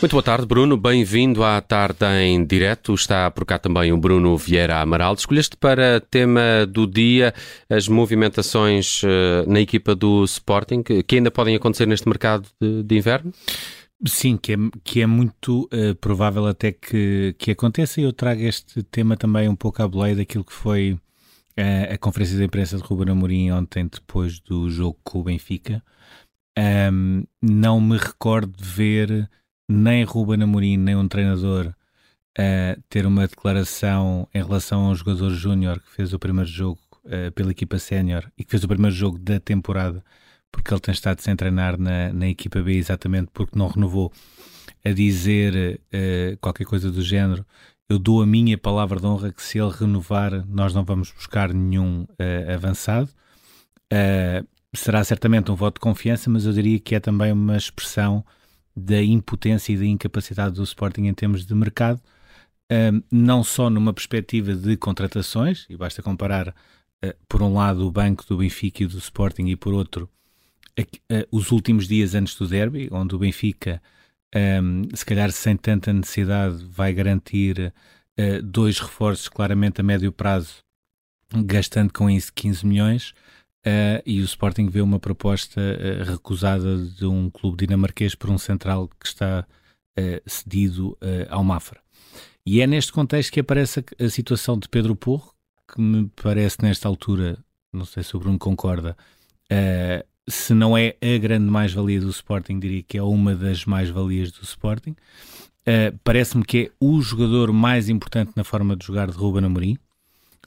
Muito boa tarde, Bruno. Bem-vindo à tarde em direto. Está por cá também o Bruno Vieira Amaral. Escolheste para tema do dia as movimentações eh, na equipa do Sporting que ainda podem acontecer neste mercado de, de inverno? Sim, que é, que é muito uh, provável até que, que aconteça. E eu trago este tema também um pouco à boleia daquilo que foi uh, a conferência de imprensa de Ruben Amorim ontem, depois do jogo com o Benfica. Um, não me recordo de ver nem Ruben Amorim, nem um treinador uh, ter uma declaração em relação a um jogador júnior que fez o primeiro jogo uh, pela equipa sénior e que fez o primeiro jogo da temporada, porque ele tem estado sem treinar na, na equipa B exatamente porque não renovou, a dizer uh, qualquer coisa do género. Eu dou a minha palavra de honra que se ele renovar, nós não vamos buscar nenhum avançado. será certamente um voto de confiança, mas eu diria que é também uma expressão da impotência e da incapacidade do Sporting em termos de mercado, um, não só numa perspectiva de contratações, e basta comparar, uh, por um lado, o banco do Benfica e do Sporting, e por outro, uh, os últimos dias antes do derby, onde o Benfica, um, se calhar sem tanta necessidade, vai garantir uh, dois reforços claramente a médio prazo, gastando com isso 15 milhões. Uh, e o Sporting vê uma proposta uh, recusada de um clube dinamarquês por um central que está uh, cedido ao Mafra. E é neste contexto que aparece a, a, situação de Pedro Porro, que me parece nesta altura, não sei se o Bruno concorda, se não é a grande mais-valia do Sporting, diria que é uma das mais-valias do Sporting. Parece-me que é o jogador mais importante na forma de jogar de Ruben Amorim.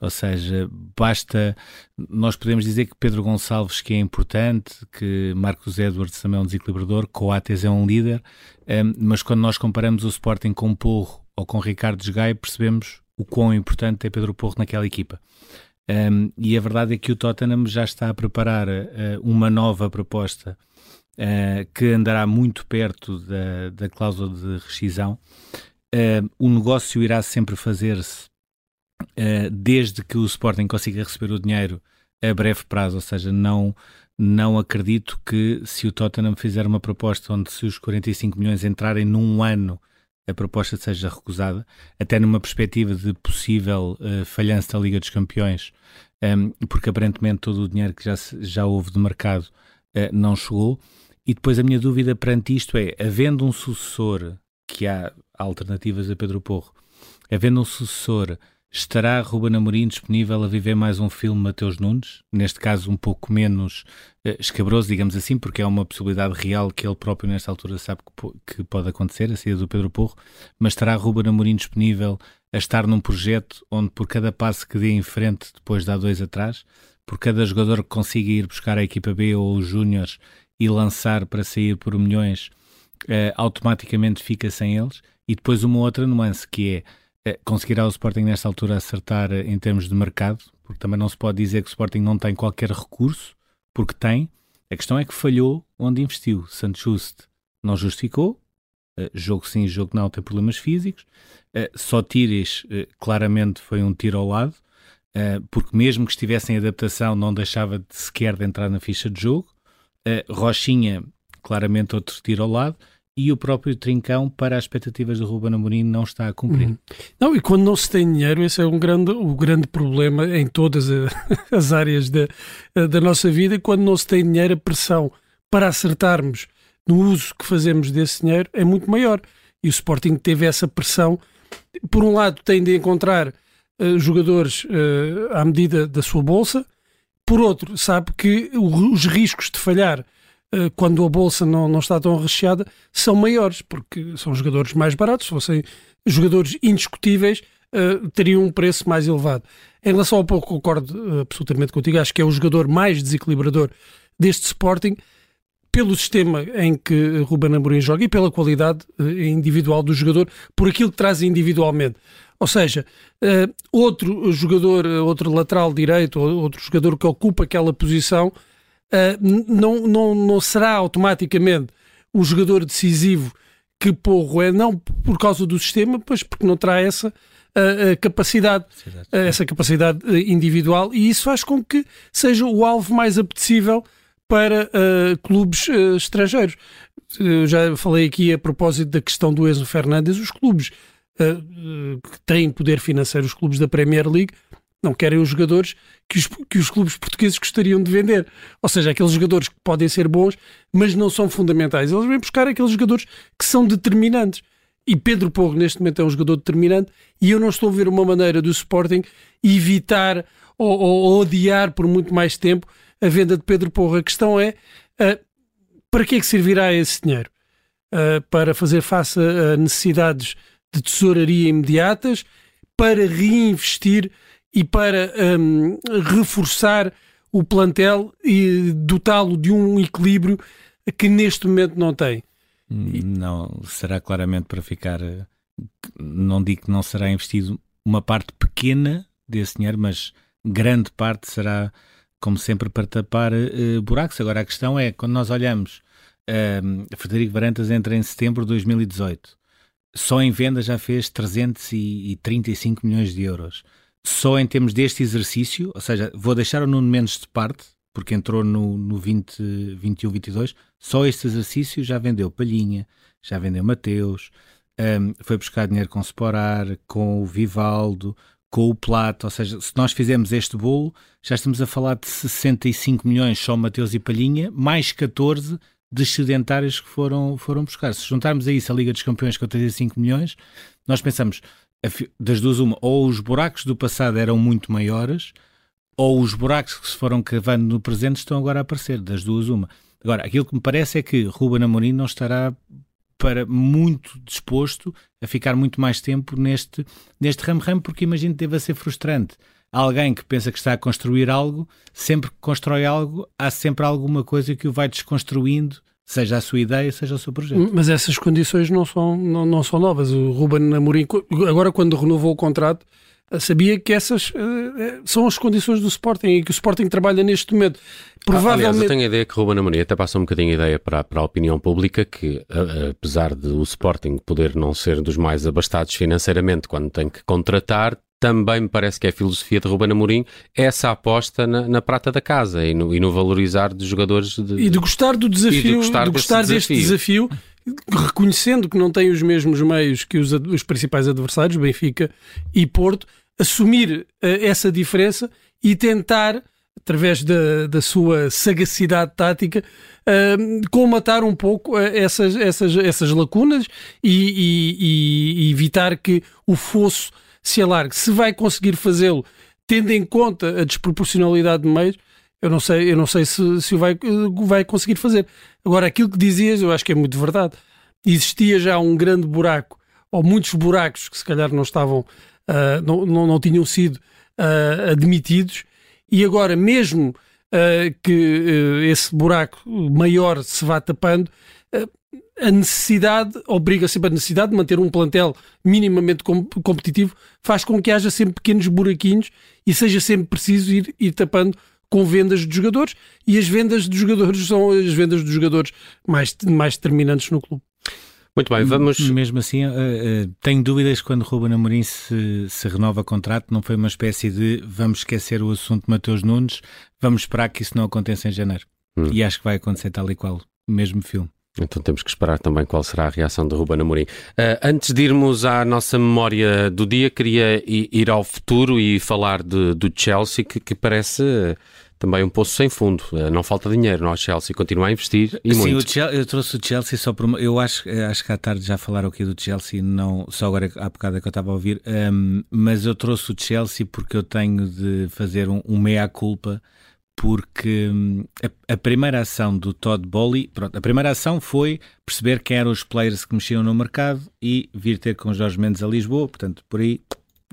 Ou seja, basta. Nós podemos dizer que Pedro Gonçalves que é importante, que Marcos Edwards também é um desequilibrador, Coates é um líder, um, mas quando nós comparamos o Sporting com Porro ou com Ricardo Desgaio, percebemos o quão importante é Pedro Porro naquela equipa. Um, e a verdade é que o Tottenham já está a preparar uh, uma nova proposta que andará muito perto da, da cláusula de rescisão. O negócio irá sempre fazer-se desde que o Sporting consiga receber o dinheiro a breve prazo, ou seja, não, não acredito que se o Tottenham fizer uma proposta onde se os 45 milhões entrarem num ano a proposta seja recusada, até numa perspectiva de possível uh, falhança da Liga dos Campeões, um, ehm, porque aparentemente todo o dinheiro que já, já houve de mercado uh, não chegou. E depois a minha dúvida perante isto é, havendo um sucessor, que há alternativas a Pedro Porro, havendo um sucessor Estará Ruben Amorim disponível a viver mais um filme Mateus Nunes? Neste caso um pouco menos uh, escabroso, digamos assim, porque é uma possibilidade real que ele próprio nesta altura sabe que, que pode acontecer, a saída do Pedro Porro, mas estará Ruben Amorim disponível a estar num projeto onde por cada passo que dê em frente depois dá dois atrás, por cada jogador que consiga ir buscar a equipa B ou os Júniores e lançar para sair por milhões, uh, automaticamente fica sem eles. E depois uma outra nuance que é é, conseguirá o Sporting nesta altura acertar eh, em termos de mercado? Porque também não se pode dizer que o Sporting não tem qualquer recurso, porque tem. A questão é que falhou onde investiu. Santos Just não justificou, uh, jogo sim, jogo não, tem problemas físicos. Uh, só Tires, uh, claramente, foi um tiro ao lado, porque mesmo que estivesse em adaptação, não deixava de sequer de entrar na ficha de jogo. Rochinha, claramente, outro tiro ao lado e o próprio Trincão, para as expectativas do Ruben Amorim, não está a cumprir. Uhum. Não, e quando não se tem dinheiro, esse é um grande, o grande problema em todas as áreas da, da nossa vida. Quando não se tem dinheiro, a pressão para acertarmos no uso que fazemos desse dinheiro é muito maior. E o Sporting teve essa pressão. Por um lado, tem de encontrar uh, jogadores uh, à medida da sua bolsa. Por outro, sabe que os riscos de falhar quando a bolsa não, não está tão recheada, são maiores, porque são jogadores mais baratos. Se fossem jogadores indiscutíveis, uh, teriam um preço mais elevado. Em relação ao pouco, concordo uh, absolutamente contigo. Acho que é o jogador mais desequilibrador deste Sporting, pelo sistema em que Ruben Amorim joga e pela qualidade individual do jogador, por aquilo que traz individualmente. Ou seja, outro jogador, outro lateral direito, outro jogador que ocupa aquela posição uh, não, não, não será automaticamente um jogador decisivo que Porro é, não por causa do sistema, pois porque não terá essa uh, capacidade, uh, essa capacidade individual, e isso faz com que seja o alvo mais apetecível para clubes estrangeiros. eu já falei aqui a propósito da questão do Enzo Fernandes, os clubes uh, que têm poder financeiro, os clubes da Premier League, não querem os jogadores que os, que os clubes portugueses gostariam de vender. Ou seja, aqueles jogadores que podem ser bons, mas não são fundamentais. Eles vêm buscar aqueles jogadores que são determinantes. E Pedro Porro, neste momento, é um jogador determinante, e eu não estou a ver uma maneira do Sporting evitar ou, ou, ou odiar por muito mais tempo a venda de Pedro Porro. A questão é uh, para que é que servirá esse dinheiro? Uh, para fazer face a necessidades de tesouraria imediatas, para reinvestir e para um, reforçar o plantel e dotá-lo de um equilíbrio que neste momento não tem. Não, será claramente para ficar. Não digo que não será investido uma parte pequena desse dinheiro, mas grande parte será, como sempre, para tapar uh, buracos. Agora a questão é, quando nós olhamos, uh, Frederico Varantas entra em setembro de 2018, só em venda já fez 335 milhões de euros. Só em termos deste exercício, ou seja, vou deixar o Nuno Mendes de parte, porque entrou no, no 20, 21, 22, só este exercício já vendeu Palhinha, já vendeu Mateus, um, foi buscar dinheiro com o Sporar, com o Vivaldo, com o Plato, ou seja, se nós fizermos este bolo, já estamos a falar de 65 milhões só Mateus e Palhinha, mais 14 de sedentários que foram, foram buscar. Se juntarmos a isso a Liga dos Campeões com 35 milhões, nós pensamos, das duas uma, ou os buracos do passado eram muito maiores, ou os buracos que se foram cavando no presente estão agora a aparecer, das duas uma. Agora, aquilo que me parece é que Ruben Amorim não estará para muito disposto a ficar muito mais tempo neste, neste ramo-ramo, porque imagino que deva ser frustrante. Alguém que pensa que está a construir algo, sempre que constrói algo, há sempre alguma coisa que o vai desconstruindo, seja a sua ideia, seja o seu projeto. Mas essas condições não são, não, não são novas. O Ruben Amorim, agora quando renovou o contrato, sabia que essas uh, são as condições do Sporting e que o Sporting trabalha neste momento. Provavelmente... Aliás, eu tenho a ideia que Ruben Amorim até passa um bocadinho a ideia para, para a opinião pública que, apesar de o Sporting poder não ser dos mais abastados financeiramente quando tem que contratar, também me parece que é a filosofia de Ruben Amorim essa aposta na, na prata da casa e no, e no valorizar dos jogadores de, e de gostar do desafio, de gostar, de gostar deste desafio. desafio reconhecendo que não tem os mesmos meios que os, os principais adversários, Benfica e Porto, assumir uh, essa diferença e tentar, através da, da sua sagacidade tática, uh, colmatar um pouco uh, essas, essas, essas lacunas e, e, e, evitar que o fosso se alargue. Se vai conseguir fazê-lo, tendo em conta a desproporcionalidade de meios, eu não sei, eu não sei se, se vai, vai conseguir fazer. Agora, aquilo que dizias, eu acho que é muito verdade. Existia já um grande buraco, ou muitos buracos que se calhar não estavam, uh, não, não, não, tinham sido uh, admitidos, e agora, mesmo uh, que esse buraco maior se vá tapando, a necessidade, obriga sempre a necessidade de manter um plantel minimamente com, competitivo, faz com que haja sempre pequenos buraquinhos e seja sempre preciso ir, ir tapando com vendas de jogadores e as vendas de jogadores são as vendas dos jogadores mais, mais determinantes no clube. Muito bem, vamos. Mesmo assim, uh, uh, tenho dúvidas quando Ruben Amorim se, se renova contrato. Não foi uma espécie de vamos esquecer o assunto de Mateus Nunes, vamos esperar que isso não aconteça em janeiro. Hum. E acho que vai acontecer tal e qual, o mesmo filme. Então temos que esperar também qual será a reação de Ruben Amorim. Uh, antes de irmos à nossa memória do dia, queria ir ao futuro e falar de, do Chelsea, que, que parece também um poço sem fundo. Uh, não falta dinheiro, nós Chelsea continua a investir e Sim, muito. eu trouxe o Chelsea só por uma, eu acho, acho que à tarde já falaram aqui do Chelsea, não só agora há bocado é que eu estava a ouvir, um, ehm, mas eu trouxe o Chelsea porque eu tenho de fazer um, um meia culpa porque hum, a, a, primeira ação do Todd Bowley, pronto, a primeira ação foi perceber quem eram os players que mexiam no mercado e vir ter com Jorge Mendes a Lisboa, portanto, por aí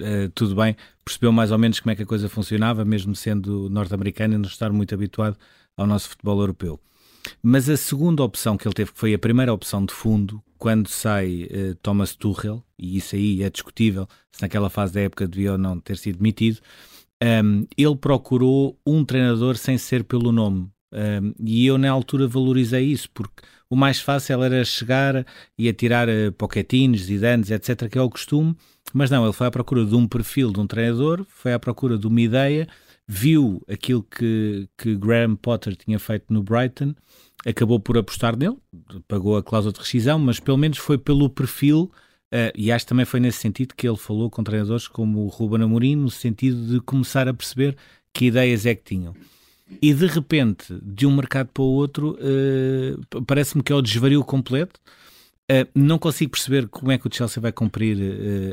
uh, tudo bem, percebeu mais ou menos como é que a coisa funcionava, mesmo sendo norte-americano e não estar muito habituado ao nosso futebol europeu. Mas a segunda opção que ele teve, que foi a primeira opção de fundo, quando sai uh, Thomas Tuchel, e isso aí é discutível se naquela fase da época devia ou não ter sido demitido, um, ele procurou um treinador sem ser pelo nome. Um, e eu, na altura, valorizei isso, porque o mais fácil era chegar e atirar uh, poquetinhos, zidanes, etc., que é o costume, mas não, ele foi à procura de um perfil de um treinador, foi à procura de uma ideia, viu aquilo que, que Graham Potter tinha feito no Brighton, acabou por apostar nele, pagou a cláusula de rescisão, mas pelo menos foi pelo perfil. Uh, e acho que também foi nesse sentido que ele falou com treinadores como o Ruben Amorim, no sentido de começar a perceber que ideias é que tinham. E de repente, de um mercado para o outro, uh, parece-me que é o desvario completo. Uh, não consigo perceber como é que o Chelsea vai cumprir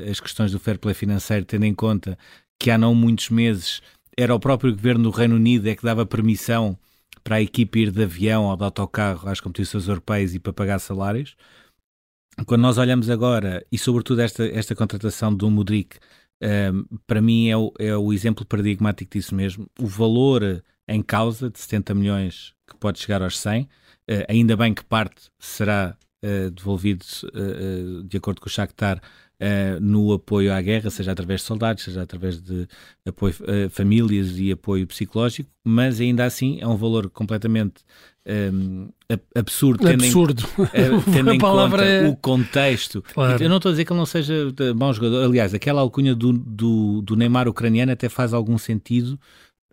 as questões do fair play financeiro, tendo em conta que há não muitos meses era o próprio governo do Reino Unido é que dava permissão para a equipe ir de avião ou de autocarro às competições europeias e para pagar salários. Quando nós olhamos agora, e sobretudo esta, esta contratação do Mudrik, um, ehm, para mim é o, é o exemplo paradigmático disso mesmo. O valor em causa de 70 milhões que pode chegar aos 100, uh, eh, ainda bem que parte será uh, devolvido uh, de acordo com o Shakhtar no apoio à guerra, seja através de soldados, seja através de apoio a famílias e apoio psicológico, mas ainda assim é um valor completamente um, ehm, absurdo, tendo absurdo. em, tendo em conta é... o contexto. Claro. Eu não estou a dizer que ele não seja bom jogador. Aliás, aquela alcunha do, do, do Neymar ucraniano até faz algum sentido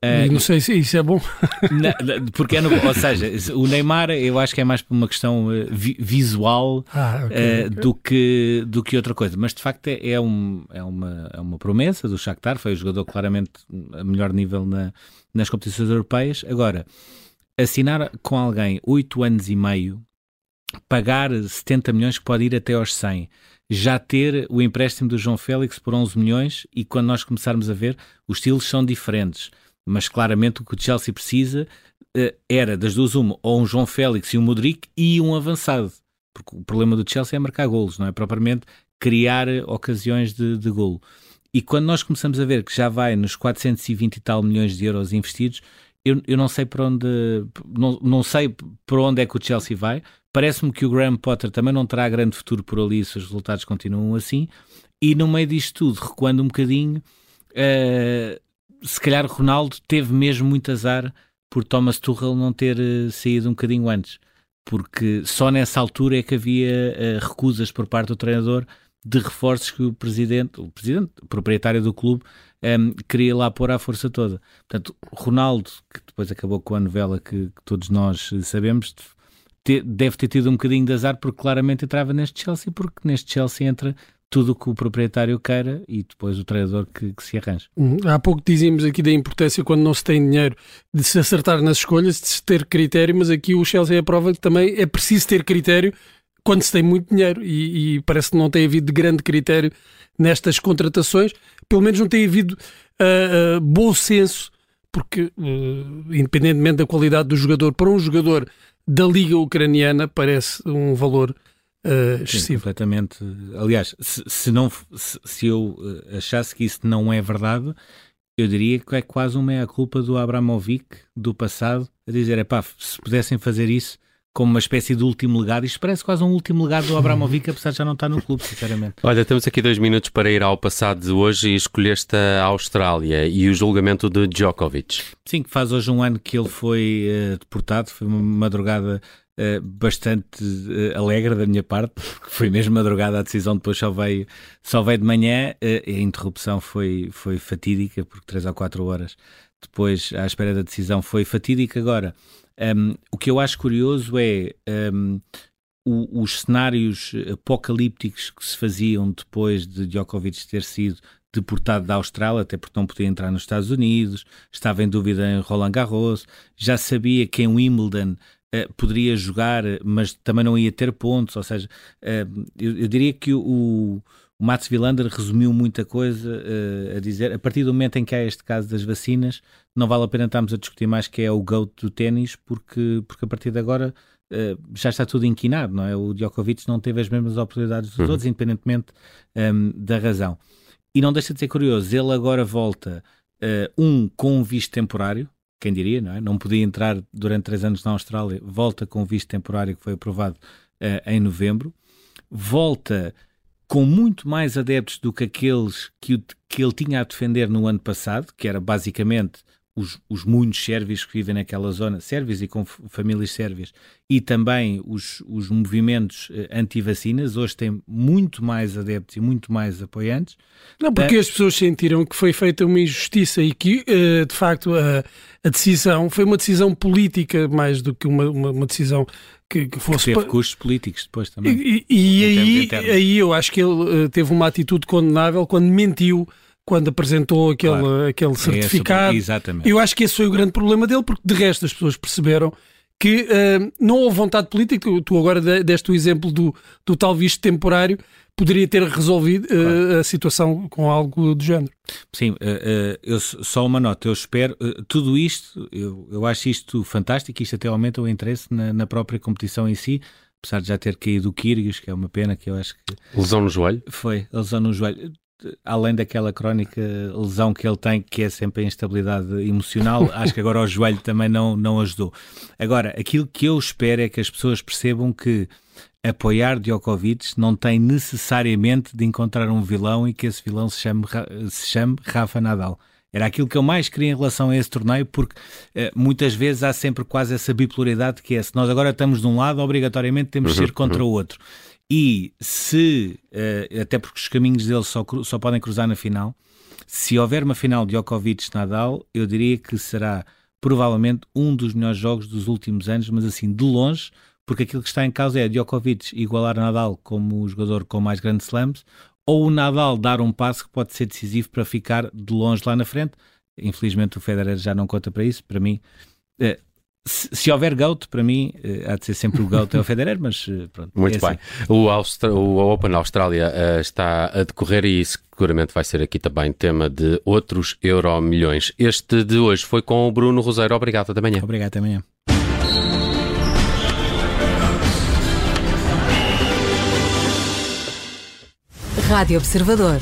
Uh, não sei se isso é bom. porque é no, ou seja, o Neymar eu acho que é mais por uma questão uh, vi, visual ah, okay, uh, okay. Do, que, do que outra coisa. Mas de facto é, é, um, é, uma, é uma promessa do Shakhtar, foi o jogador claramente a melhor nível na, nas competições europeias. Agora, assinar com alguém 8 anos e meio, pagar 70 milhões que pode ir até aos 100 já ter o empréstimo do João Félix por 11 milhões e quando nós começarmos a ver, os estilos são diferentes mas claramente o que o Chelsea precisa uh, era das duas uma, ou um João Félix e um Modric e um avançado, porque o problema do Chelsea é marcar golos, não é propriamente criar ocasiões de, de golo. E quando nós começamos a ver que já vai nos 420 e tal milhões de euros investidos, eu, eu não sei para onde não, não sei para onde é que o Chelsea vai. Parece-me que o Graham Potter também não terá grande futuro por ali se os resultados continuam assim. E no meio disto tudo, recuando um bocadinho, uh, se calhar Ronaldo teve mesmo muito azar por Thomas Tuchel não ter uh, saído um bocadinho antes, porque só nessa altura é que havia uh, recusas por parte do treinador de reforços que o presidente, o presidente o proprietário do clube, um, ehm, queria lá pôr à força toda. Portanto, Ronaldo, que depois acabou com a novela que, que todos nós sabemos, te, deve ter tido um bocadinho de azar porque claramente entrava neste Chelsea, porque neste Chelsea entra tudo o que o proprietário queira e depois o treinador que, que se arranja. Hum, há pouco dizíamos aqui da importância quando não se tem dinheiro de se acertar nas escolhas, de se ter critério, mas aqui o Chelsea é a prova que também é preciso ter critério quando se tem muito dinheiro. E, e parece que não tem havido grande critério nestas contratações, pelo menos não tem havido uh, uh, bom senso, porque uh, independentemente da qualidade do jogador, para um jogador da Liga Ucraniana parece um valor uh, excessivo. Sim, completamente. Aliás, se, se não, se, se, eu eh, achasse que isso não é verdade, eu diria que é quase uma meia-culpa do Abramovic do passado, a dizer, é pá, se pudessem fazer isso como uma espécie de último legado. Isto parece quase um último legado do Abramovic, apesar de já não estar no clube, sinceramente. Olha, temos aqui dois minutos para ir ao passado de hoje e escolheste a Austrália e o julgamento de Djokovic. Sim, que faz hoje um ano que ele foi uh, deportado, foi uma madrugada Uh, bastante uh, alegre da minha parte, porque foi mesmo madrugada a decisão, depois só veio, só veio de manhã, uh, a interrupção foi, foi fatídica, porque 3 ou 4 horas depois à espera da decisão foi fatídica. Agora, um, o que eu acho curioso é um, o, os cenários apocalípticos que se faziam depois de Djokovic ter sido deportado da Austrália, até porque não podia entrar nos Estados Unidos, estava em dúvida em Roland Garros, já sabia que em Wimbledon uh, poderia jogar, mas também não ia ter pontos, ou seja, uh, eu, eu, diria que o, o Mats Wilander resumiu muita coisa uh, a dizer, a partir do momento em que há este caso das vacinas, não vale a pena estarmos a discutir mais que é o GOAT do ténis, porque, porque a partir de agora uh, já está tudo inquinado, não é? O Djokovic não teve as mesmas oportunidades dos uhum. outros, independentemente um, ehm, da razão. E não deixa de ser curioso, ele agora volta, uh, um, com um visto temporário, quem diria, não é? Não podia entrar durante três anos na Austrália, volta com visto temporário que foi aprovado em novembro, volta com muito mais adeptos do que aqueles que, que ele tinha a defender no ano passado, que era basicamente os, os muitos sérvios que vivem naquela zona, sérvios e com famílias sérvias, e também os, os movimentos uh, anti-vacinas, hoje têm muito mais adeptos e muito mais apoiantes. Não, porque uh, as pessoas sentiram que foi feita uma injustiça e que, uh, de facto, a, a, decisão foi uma decisão política mais do que uma, uma, uma decisão que, que fosse. Que teve custos políticos depois também. E, e aí, aí eu acho que ele teve uma atitude condenável quando mentiu quando apresentou aquele, claro. aquele certificado. É exatamente. Eu acho que esse foi o grande problema dele, porque de resto as pessoas perceberam que uh, não houve vontade política. Tu, tu agora deste o exemplo do, do tal visto temporário, poderia ter resolvido uh, claro. a situação com algo do género. Sim, uh, eu, só uma nota. Eu espero, tudo isto, eu, eu acho isto fantástico, isto até aumenta o interesse na, na própria competição em si apesar de já ter caído o Kyrgios, que é uma pena que eu acho que... Lesão no joelho? Foi, lesão no joelho além daquela crónica lesão que ele tem, que é sempre a instabilidade emocional, acho que agora o joelho também não, não ajudou. Agora, aquilo que eu espero é que as pessoas percebam que apoiar Djokovic não tem necessariamente de encontrar um vilão e que esse vilão se chame, se chame Rafa Nadal. Era aquilo que eu mais queria em relação a esse torneio, porque eh, muitas vezes há sempre quase essa bipolaridade que é se nós agora estamos de um lado, obrigatoriamente temos de uhum, ser contra uhum. o outro. E se, uh, até porque os caminhos dele só, só podem cruzar na final, se houver uma final de Djokovic-Nadal, eu diria que será provavelmente um dos melhores jogos dos últimos anos, mas assim, de longe, porque aquilo que está em causa é Djokovic igualar Nadal como o jogador com mais grandes slams, ou o Nadal dar um passo que pode ser decisivo para ficar de longe lá na frente. Infelizmente o Federer já não conta para isso, para mim. Eh, se, se, houver GOAT, para mim, uh, há de ser sempre o GOAT é o Federer, mas uh, pronto. Muito é bem. Assim. O, Austra o Open Austrália uh, está a decorrer e seguramente vai ser aqui também tema de outros Euro Milhões. Este de hoje foi com o Bruno Roseiro. Obrigado, até amanhã. Obrigado, até amanhã. Rádio Observador.